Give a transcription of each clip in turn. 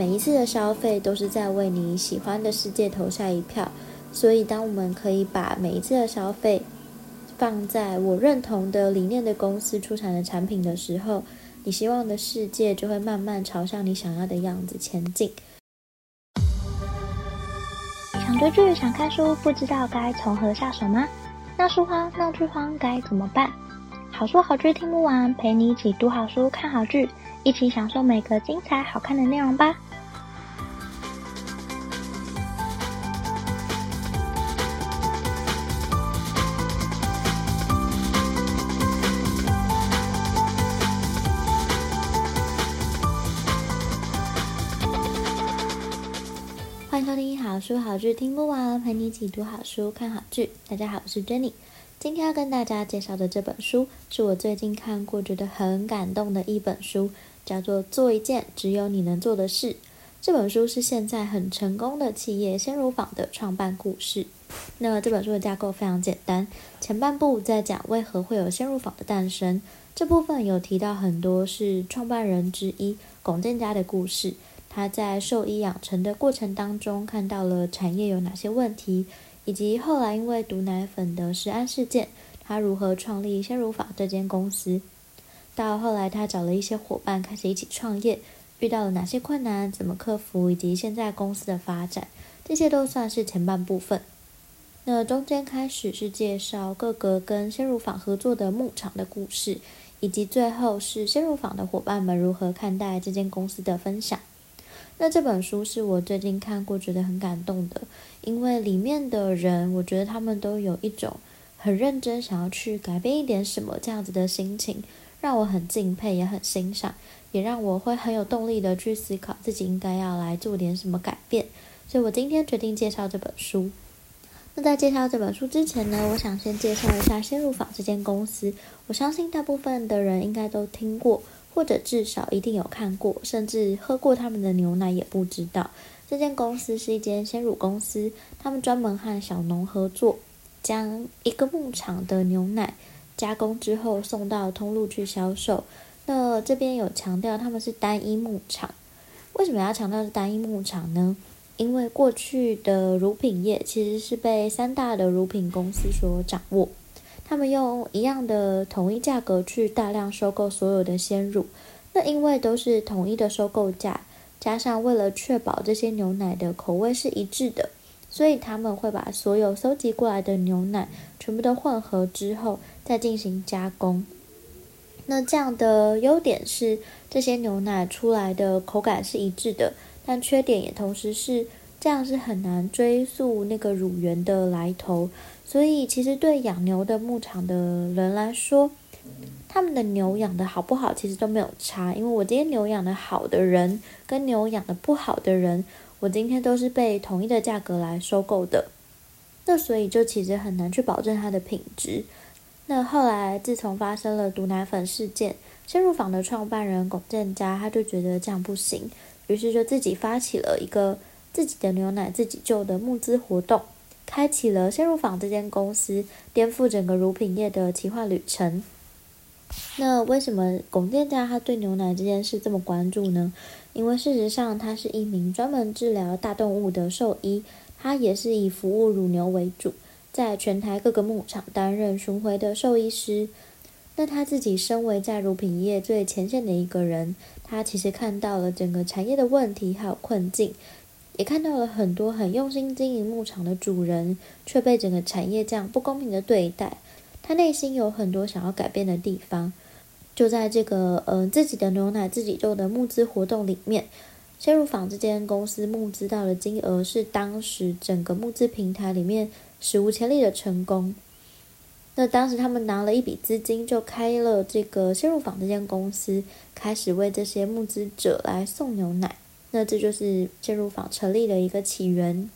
每一次的消费都是在为你喜欢的世界投下一票。所以，当我们可以把每一次的消费放在我认同的理念的公司出产的产品的时候，你希望的世界就会慢慢朝向你想要的样子前进。想追剧、想看书，不知道该从何下手吗？闹书荒、闹剧荒该怎么办？好书好剧听不完，陪你一起读好书、看好剧，一起享受每个精彩好看的内容吧。书好剧听不完，陪你一起读好书、看好剧。大家好，我是 Jenny。今天要跟大家介绍的这本书，是我最近看过觉得很感动的一本书，叫做《做一件只有你能做的事》。这本书是现在很成功的企业鲜乳坊的创办故事。那这本书的架构非常简单，前半部在讲为何会有鲜乳坊的诞生，这部分有提到很多是创办人之一龚建家的故事，他在兽医养成的过程当中看到了产业有哪些问题。以及后来因为毒奶粉的食安事件，他如何创立鲜乳坊这间公司？到后来他找了一些伙伴开始一起创业，遇到了哪些困难，怎么克服，以及现在公司的发展，这些都算是前半部分。那中间开始是介绍各个跟鲜乳坊合作的牧场的故事，以及最后是鲜乳坊的伙伴们如何看待这间公司的分享。那这本书是我最近看过觉得很感动的，因为里面的人，我觉得他们都有一种很认真想要去改变一点什么这样子的心情，让我很敬佩，也很欣赏，也让我会很有动力的去思考自己应该要来做点什么改变。所以我今天决定介绍这本书。那在介绍这本书之前呢，我想先介绍一下鲜乳坊这间公司。我相信大部分的人应该都听过。或者至少一定有看过，甚至喝过他们的牛奶也不知道。这间公司是一间鲜乳公司，他们专门和小农合作，将一个牧场的牛奶加工之后送到通路去销售。那这边有强调他们是单一牧场，为什么要强调是单一牧场呢？因为过去的乳品业其实是被三大的乳品公司所掌握。他们用一样的统一价格去大量收购所有的鲜乳，那因为都是统一的收购价，加上为了确保这些牛奶的口味是一致的，所以他们会把所有收集过来的牛奶全部都混合之后再进行加工。那这样的优点是这些牛奶出来的口感是一致的，但缺点也同时是这样是很难追溯那个乳源的来头。所以，其实对养牛的牧场的人来说，他们的牛养的好不好，其实都没有差。因为我今天牛养的好的人，跟牛养的不好的人，我今天都是被统一的价格来收购的。那所以就其实很难去保证它的品质。那后来，自从发生了毒奶粉事件，鲜乳坊的创办人龚建家他就觉得这样不行，于是就自己发起了一个自己的牛奶自己救的募资活动。开启了鲜乳坊这间公司颠覆整个乳品业的奇幻旅程。那为什么龚店家他对牛奶这件事这么关注呢？因为事实上他是一名专门治疗大动物的兽医，他也是以服务乳牛为主，在全台各个牧场担任巡回的兽医师。那他自己身为在乳品业最前线的一个人，他其实看到了整个产业的问题还有困境。也看到了很多很用心经营牧场的主人，却被整个产业这样不公平的对待。他内心有很多想要改变的地方。就在这个嗯、呃、自己的牛奶自己做的募资活动里面，鲜乳坊这间公司募资到的金额是当时整个募资平台里面史无前例的成功。那当时他们拿了一笔资金，就开了这个鲜乳坊这间公司，开始为这些募资者来送牛奶。那这就是鲜乳坊成立的一个起源。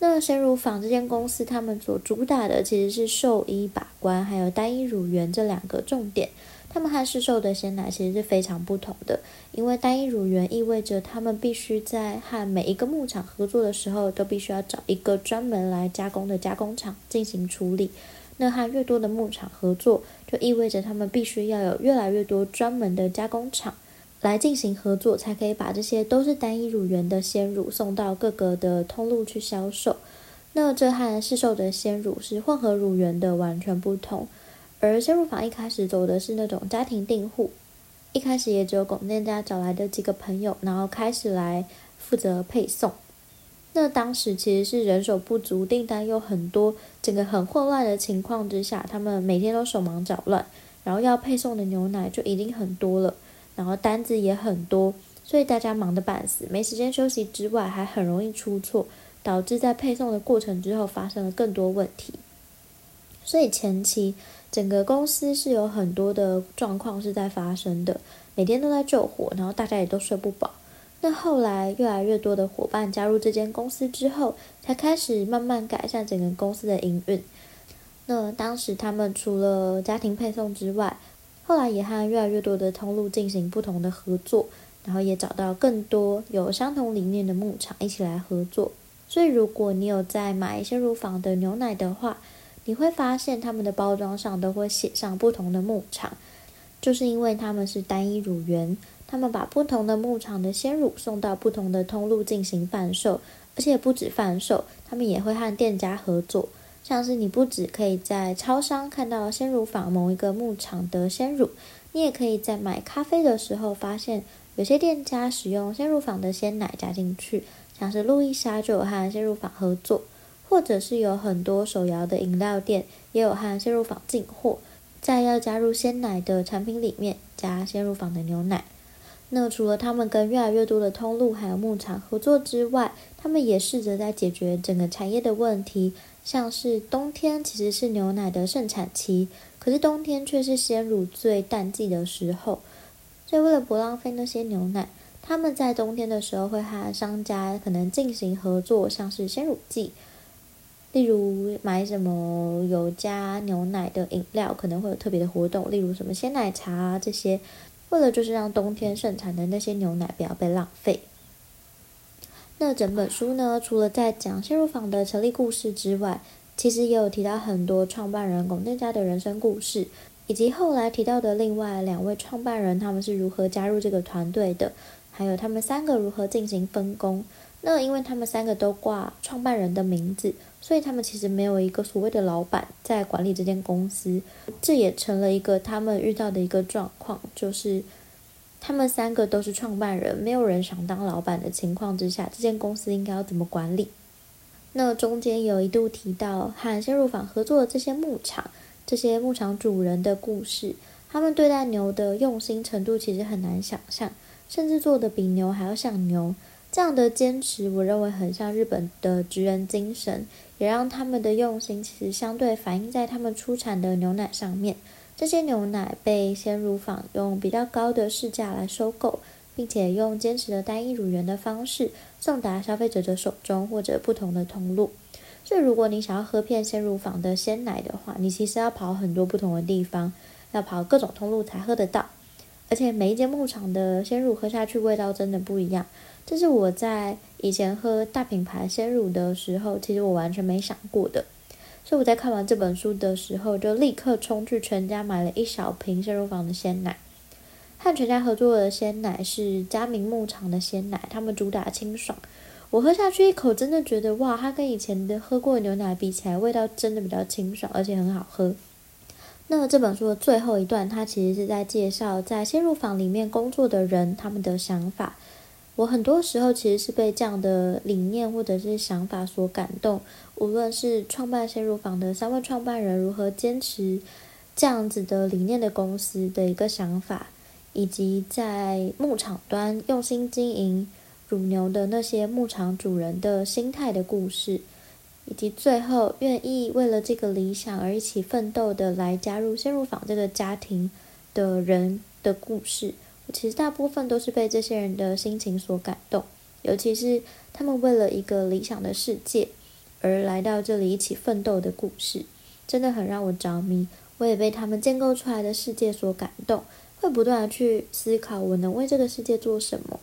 那鲜乳坊这间公司，他们所主打的其实是兽医把关，还有单一乳源这两个重点。他们和市售的鲜奶其实是非常不同的，因为单一乳源意味着他们必须在和每一个牧场合作的时候，都必须要找一个专门来加工的加工厂进行处理。那和越多的牧场合作，就意味着他们必须要有越来越多专门的加工厂。来进行合作，才可以把这些都是单一乳源的鲜乳送到各个的通路去销售。那这和市售的鲜乳是混合乳源的完全不同。而鲜乳坊一开始走的是那种家庭订户，一开始也只有广店家找来的几个朋友，然后开始来负责配送。那当时其实是人手不足，订单又很多，整个很混乱的情况之下，他们每天都手忙脚乱，然后要配送的牛奶就已经很多了。然后单子也很多，所以大家忙得半死，没时间休息之外，还很容易出错，导致在配送的过程之后发生了更多问题。所以前期整个公司是有很多的状况是在发生的，每天都在救火，然后大家也都睡不饱。那后来越来越多的伙伴加入这间公司之后，才开始慢慢改善整个公司的营运。那当时他们除了家庭配送之外，后来也和越来越多的通路进行不同的合作，然后也找到更多有相同理念的牧场一起来合作。所以，如果你有在买鲜乳坊的牛奶的话，你会发现他们的包装上都会写上不同的牧场，就是因为他们是单一乳源，他们把不同的牧场的鲜乳送到不同的通路进行贩售，而且不止贩售，他们也会和店家合作。像是你不只可以在超商看到鲜乳坊某一个牧场的鲜乳，你也可以在买咖啡的时候发现有些店家使用鲜乳坊的鲜奶加进去，像是路易莎就有和鲜乳坊合作，或者是有很多手摇的饮料店也有和鲜乳坊进货，在要加入鲜奶的产品里面加鲜乳坊的牛奶。那除了他们跟越来越多的通路还有牧场合作之外，他们也试着在解决整个产业的问题。像是冬天其实是牛奶的盛产期，可是冬天却是鲜乳最淡季的时候，所以为了不浪费那些牛奶，他们在冬天的时候会和商家可能进行合作，像是鲜乳季，例如买什么有加牛奶的饮料，可能会有特别的活动，例如什么鲜奶茶啊这些，为了就是让冬天盛产的那些牛奶不要被浪费。那整本书呢，除了在讲陷入坊的成立故事之外，其实也有提到很多创办人龚店家的人生故事，以及后来提到的另外两位创办人他们是如何加入这个团队的，还有他们三个如何进行分工。那因为他们三个都挂创办人的名字，所以他们其实没有一个所谓的老板在管理这间公司，这也成了一个他们遇到的一个状况，就是。他们三个都是创办人，没有人想当老板的情况之下，这间公司应该要怎么管理？那中间有一度提到和鲜乳坊合作的这些牧场，这些牧场主人的故事，他们对待牛的用心程度其实很难想象，甚至做得比牛还要像牛。这样的坚持，我认为很像日本的职人精神，也让他们的用心其实相对反映在他们出产的牛奶上面。这些牛奶被鲜乳坊用比较高的市价来收购，并且用坚持的单一乳源的方式送达消费者的手中或者不同的通路。所以，如果你想要喝片鲜乳坊的鲜奶的话，你其实要跑很多不同的地方，要跑各种通路才喝得到。而且，每一间牧场的鲜乳喝下去味道真的不一样。这是我在以前喝大品牌鲜乳的时候，其实我完全没想过的。所以我在看完这本书的时候，就立刻冲去全家买了一小瓶鲜乳坊的鲜奶。和全家合作的鲜奶是嘉明牧场的鲜奶，他们主打清爽。我喝下去一口，真的觉得哇，它跟以前的喝过的牛奶比起来，味道真的比较清爽，而且很好喝。那这本书的最后一段，它其实是在介绍在鲜乳坊里面工作的人他们的想法。我很多时候其实是被这样的理念或者是想法所感动，无论是创办鲜乳坊的三位创办人如何坚持这样子的理念的公司的一个想法，以及在牧场端用心经营乳牛的那些牧场主人的心态的故事，以及最后愿意为了这个理想而一起奋斗的来加入鲜乳坊这个家庭的人的故事。其实大部分都是被这些人的心情所感动，尤其是他们为了一个理想的世界而来到这里一起奋斗的故事，真的很让我着迷。我也被他们建构出来的世界所感动，会不断的去思考我能为这个世界做什么。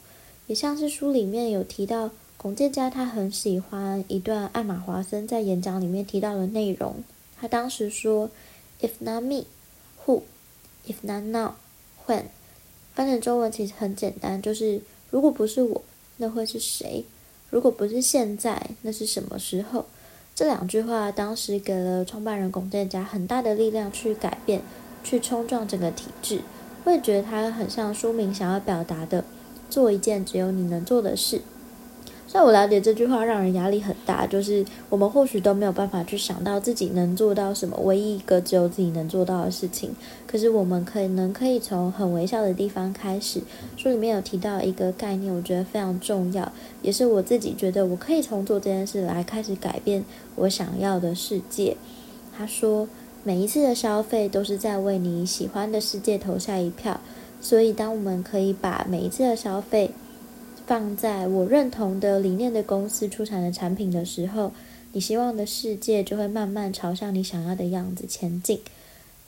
也像是书里面有提到，龚建家他很喜欢一段艾玛华森在演讲里面提到的内容。他当时说：“If not me, who? If not now, when?” 翻成中文其实很简单，就是如果不是我，那会是谁？如果不是现在，那是什么时候？这两句话当时给了创办人龚建家很大的力量去改变、去冲撞整个体制。我也觉得他很像书名想要表达的：做一件只有你能做的事。那我了解这句话让人压力很大，就是我们或许都没有办法去想到自己能做到什么，唯一一个只有自己能做到的事情。可是我们可能可以从很微小的地方开始。书里面有提到一个概念，我觉得非常重要，也是我自己觉得我可以从做这件事来开始改变我想要的世界。他说，每一次的消费都是在为你喜欢的世界投下一票，所以当我们可以把每一次的消费。放在我认同的理念的公司出产的产品的时候，你希望的世界就会慢慢朝向你想要的样子前进。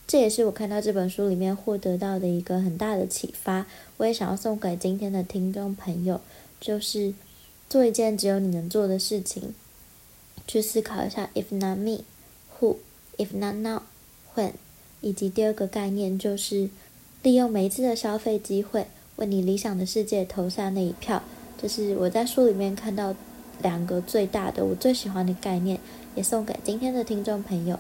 这也是我看到这本书里面获得到的一个很大的启发。我也想要送给今天的听众朋友，就是做一件只有你能做的事情，去思考一下 “If not me, who? If not now, when?” 以及第二个概念就是利用每一次的消费机会。为你理想的世界投下那一票，这是我在书里面看到两个最大的、我最喜欢的概念，也送给今天的听众朋友。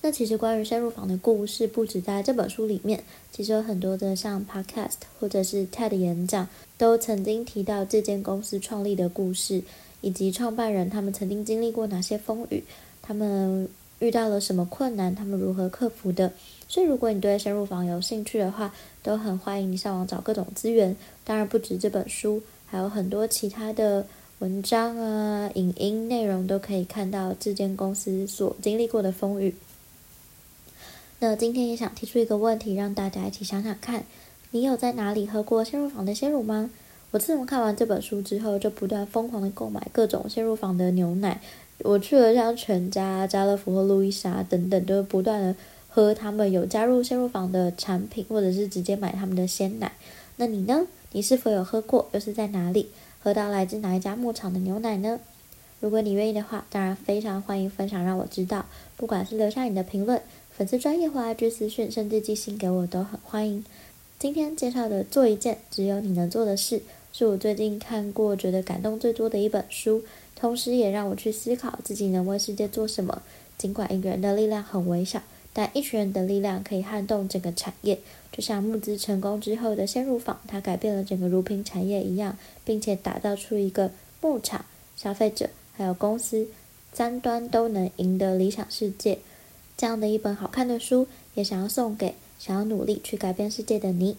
那其实关于深入坊的故事，不止在这本书里面，其实有很多的像 Podcast 或者是 TED 演讲，都曾经提到这间公司创立的故事，以及创办人他们曾经经历过哪些风雨，他们遇到了什么困难，他们如何克服的。所以，如果你对鲜乳坊有兴趣的话，都很欢迎你上网找各种资源。当然，不止这本书，还有很多其他的文章啊、影音内容都可以看到这间公司所经历过的风雨。那今天也想提出一个问题，让大家一起想想看：你有在哪里喝过鲜乳坊的鲜乳吗？我自从看完这本书之后，就不断疯狂的购买各种鲜乳坊的牛奶。我去了像全家、家乐福和路易莎等等，都不断的。喝他们有加入鲜乳坊的产品，或者是直接买他们的鲜奶。那你呢？你是否有喝过？又是在哪里喝到来自哪一家牧场的牛奶呢？如果你愿意的话，当然非常欢迎分享，让我知道。不管是留下你的评论、粉丝专业或 IG 私讯，甚至寄信给我，都很欢迎。今天介绍的《做一件只有你能做的事》，是我最近看过觉得感动最多的一本书，同时也让我去思考自己能为世界做什么。尽管一个人的力量很微小。但一群人的力量可以撼动整个产业，就像募资成功之后的鲜乳坊，它改变了整个乳品产业一样，并且打造出一个牧场、消费者还有公司三端都能赢得理想世界。这样的一本好看的书，也想要送给想要努力去改变世界的你。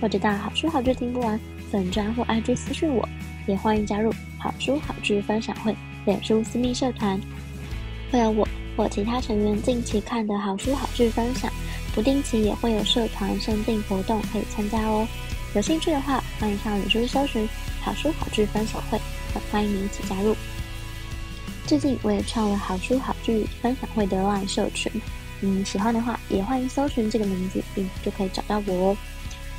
或者到好书好剧听不完粉专或 IG 私信我，也欢迎加入好书好剧分享会脸书私密社团，会有我或其他成员近期看的好书好剧分享，不定期也会有社团限定活动可以参加哦。有兴趣的话，欢迎上脸书搜寻好书好剧分享会，很欢迎你一起加入。最近我也创了好书好剧分享会的乱社群，嗯，喜欢的话也欢迎搜寻这个名字，并就可以找到我哦。